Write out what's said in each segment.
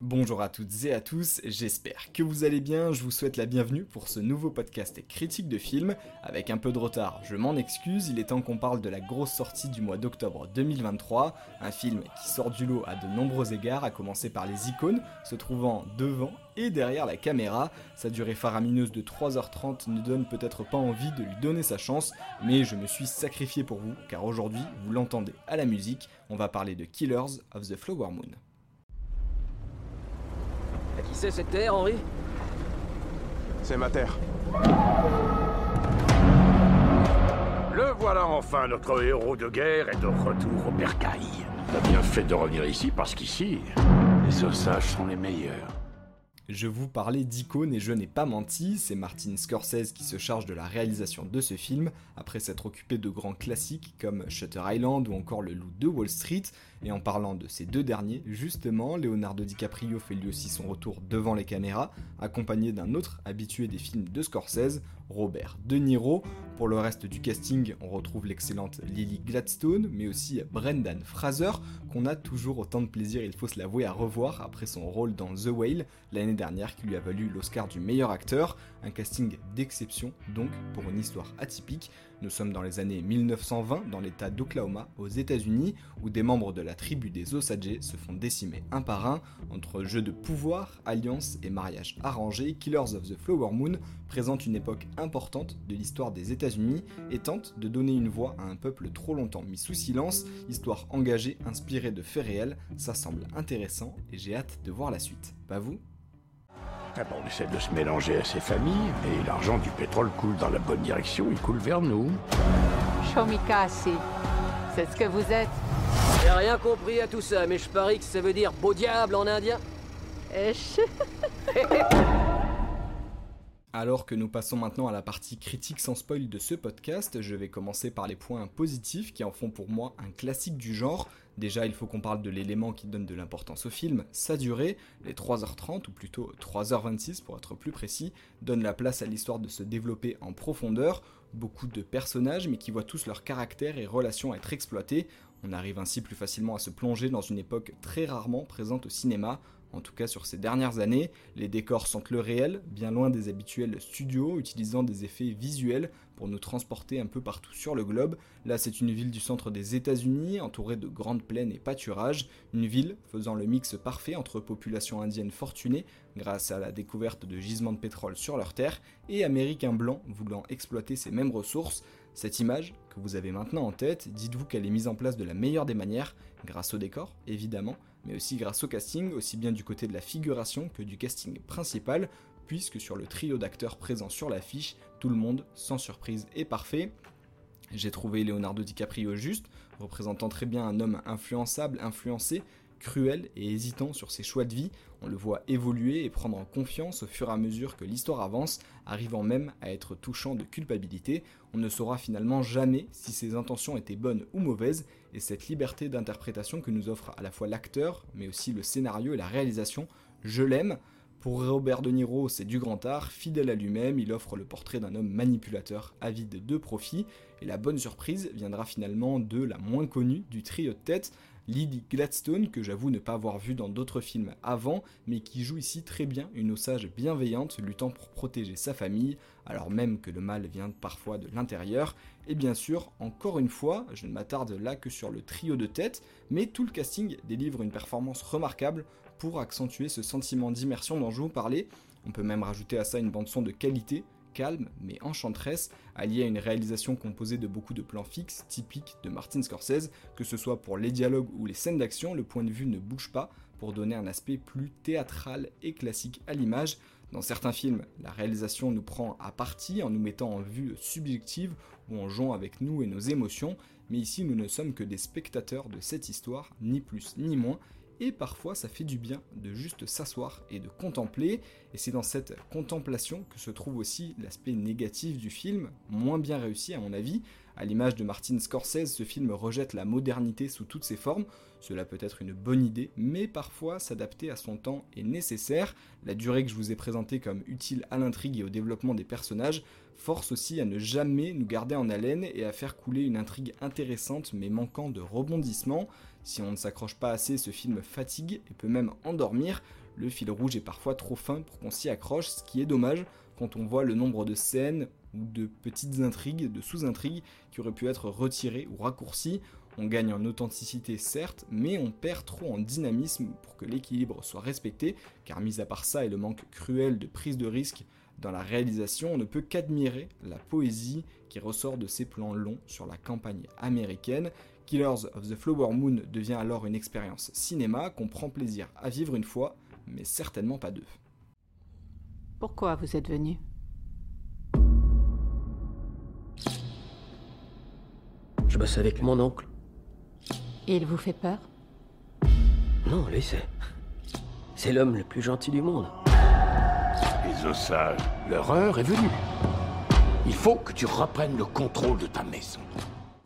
Bonjour à toutes et à tous, j'espère que vous allez bien, je vous souhaite la bienvenue pour ce nouveau podcast critique de film. Avec un peu de retard, je m'en excuse, il est temps qu'on parle de la grosse sortie du mois d'octobre 2023, un film qui sort du lot à de nombreux égards, à commencer par les icônes, se trouvant devant et derrière la caméra. Sa durée faramineuse de 3h30 ne donne peut-être pas envie de lui donner sa chance, mais je me suis sacrifié pour vous, car aujourd'hui, vous l'entendez à la musique, on va parler de Killers of the Flower Moon. C'est cette terre, Henri C'est ma terre. Le voilà enfin, notre héros de guerre est de retour au bercail. T'as bien fait de revenir ici parce qu'ici, les ossages sont les meilleurs. Je vous parlais d'icônes et je n'ai pas menti, c'est Martin Scorsese qui se charge de la réalisation de ce film, après s'être occupé de grands classiques comme Shutter Island ou encore Le Loup de Wall Street, et en parlant de ces deux derniers, justement, Leonardo DiCaprio fait lui aussi son retour devant les caméras, accompagné d'un autre habitué des films de Scorsese, Robert De Niro. Pour le reste du casting, on retrouve l'excellente Lily Gladstone, mais aussi Brendan Fraser, qu'on a toujours autant de plaisir, il faut se l'avouer, à revoir après son rôle dans The Whale l'année dernière qui lui a valu l'Oscar du meilleur acteur. Un casting d'exception donc pour une histoire atypique. Nous sommes dans les années 1920 dans l'état d'Oklahoma aux États-Unis où des membres de la tribu des Osage se font décimer un par un entre jeux de pouvoir, alliances et mariages arrangés. Killers of the Flower Moon présente une époque importante de l'histoire des États-Unis et tente de donner une voix à un peuple trop longtemps mis sous silence, histoire engagée inspirée de faits réels. Ça semble intéressant et j'ai hâte de voir la suite. Pas vous? Ah bon, on essaie de se mélanger à ces familles, et l'argent du pétrole coule dans la bonne direction, il coule vers nous. Shomikasi. C'est ce que vous êtes? J'ai rien compris à tout ça, mais je parie que ça veut dire beau diable en indien. Alors que nous passons maintenant à la partie critique sans spoil de ce podcast, je vais commencer par les points positifs qui en font pour moi un classique du genre. Déjà, il faut qu'on parle de l'élément qui donne de l'importance au film, sa durée, les 3h30 ou plutôt 3h26 pour être plus précis, donne la place à l'histoire de se développer en profondeur, beaucoup de personnages mais qui voient tous leur caractère et relations être exploités. On arrive ainsi plus facilement à se plonger dans une époque très rarement présente au cinéma, en tout cas sur ces dernières années, les décors sentent le réel, bien loin des habituels studios utilisant des effets visuels pour nous transporter un peu partout sur le globe. Là, c'est une ville du centre des États-Unis, entourée de grandes plaines et pâturages, une ville faisant le mix parfait entre population indienne fortunée grâce à la découverte de gisements de pétrole sur leur terre et américains blancs voulant exploiter ces mêmes ressources. Cette image, que vous avez maintenant en tête, dites-vous qu'elle est mise en place de la meilleure des manières, grâce au décor, évidemment, mais aussi grâce au casting, aussi bien du côté de la figuration que du casting principal, puisque sur le trio d'acteurs présents sur l'affiche, tout le monde, sans surprise, est parfait. J'ai trouvé Leonardo DiCaprio juste, représentant très bien un homme influençable, influencé, cruel et hésitant sur ses choix de vie, on le voit évoluer et prendre en confiance au fur et à mesure que l'histoire avance, arrivant même à être touchant de culpabilité. On ne saura finalement jamais si ses intentions étaient bonnes ou mauvaises, et cette liberté d'interprétation que nous offre à la fois l'acteur, mais aussi le scénario et la réalisation, je l'aime. Pour Robert De Niro, c'est du grand art, fidèle à lui-même, il offre le portrait d'un homme manipulateur, avide de profit, et la bonne surprise viendra finalement de la moins connue du trio de tête, Lily Gladstone, que j'avoue ne pas avoir vu dans d'autres films avant, mais qui joue ici très bien une osage bienveillante luttant pour protéger sa famille, alors même que le mal vient parfois de l'intérieur. Et bien sûr, encore une fois, je ne m'attarde là que sur le trio de tête, mais tout le casting délivre une performance remarquable pour accentuer ce sentiment d'immersion dont je vous parlais. On peut même rajouter à ça une bande-son de qualité, calme mais enchanteresse, alliée à une réalisation composée de beaucoup de plans fixes, typiques de Martin Scorsese, que ce soit pour les dialogues ou les scènes d'action, le point de vue ne bouge pas pour donner un aspect plus théâtral et classique à l'image. Dans certains films, la réalisation nous prend à partie en nous mettant en vue subjective ou en jouant avec nous et nos émotions, mais ici nous ne sommes que des spectateurs de cette histoire, ni plus ni moins, et parfois ça fait du bien de juste s'asseoir et de contempler, et c'est dans cette contemplation que se trouve aussi l'aspect négatif du film, moins bien réussi à mon avis. À l'image de Martin Scorsese, ce film rejette la modernité sous toutes ses formes, cela peut être une bonne idée, mais parfois s'adapter à son temps est nécessaire. La durée que je vous ai présentée comme utile à l'intrigue et au développement des personnages force aussi à ne jamais nous garder en haleine et à faire couler une intrigue intéressante mais manquant de rebondissement. Si on ne s'accroche pas assez, ce film fatigue et peut même endormir. le fil rouge est parfois trop fin pour qu'on s'y accroche, ce qui est dommage quand on voit le nombre de scènes ou de petites intrigues, de sous-intrigues qui auraient pu être retirées ou raccourcies. On gagne en authenticité certes, mais on perd trop en dynamisme pour que l'équilibre soit respecté, car mis à part ça et le manque cruel de prise de risque dans la réalisation, on ne peut qu'admirer la poésie qui ressort de ces plans longs sur la campagne américaine. Killers of the Flower Moon devient alors une expérience cinéma qu'on prend plaisir à vivre une fois, mais certainement pas deux. Pourquoi vous êtes venu? Je bosse avec mon oncle. Et il vous fait peur? Non, lui, c'est. C'est l'homme le plus gentil du monde. Les ossages, leur heure est venue. Il faut que tu reprennes le contrôle de ta maison.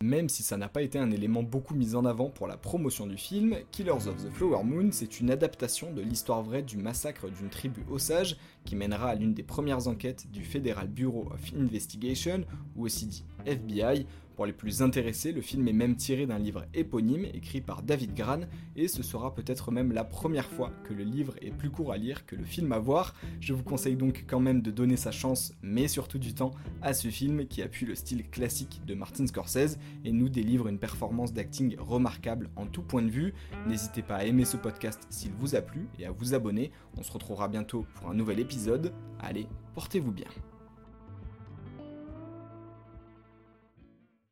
Même si ça n'a pas été un élément beaucoup mis en avant pour la promotion du film, Killers of the Flower Moon, c'est une adaptation de l'histoire vraie du massacre d'une tribu Osage qui mènera à l'une des premières enquêtes du Federal Bureau of Investigation, ou aussi dit FBI, pour les plus intéressés, le film est même tiré d'un livre éponyme écrit par David Gran, et ce sera peut-être même la première fois que le livre est plus court à lire que le film à voir. Je vous conseille donc quand même de donner sa chance, mais surtout du temps, à ce film qui appuie le style classique de Martin Scorsese et nous délivre une performance d'acting remarquable en tout point de vue. N'hésitez pas à aimer ce podcast s'il vous a plu et à vous abonner. On se retrouvera bientôt pour un nouvel épisode. Allez, portez-vous bien.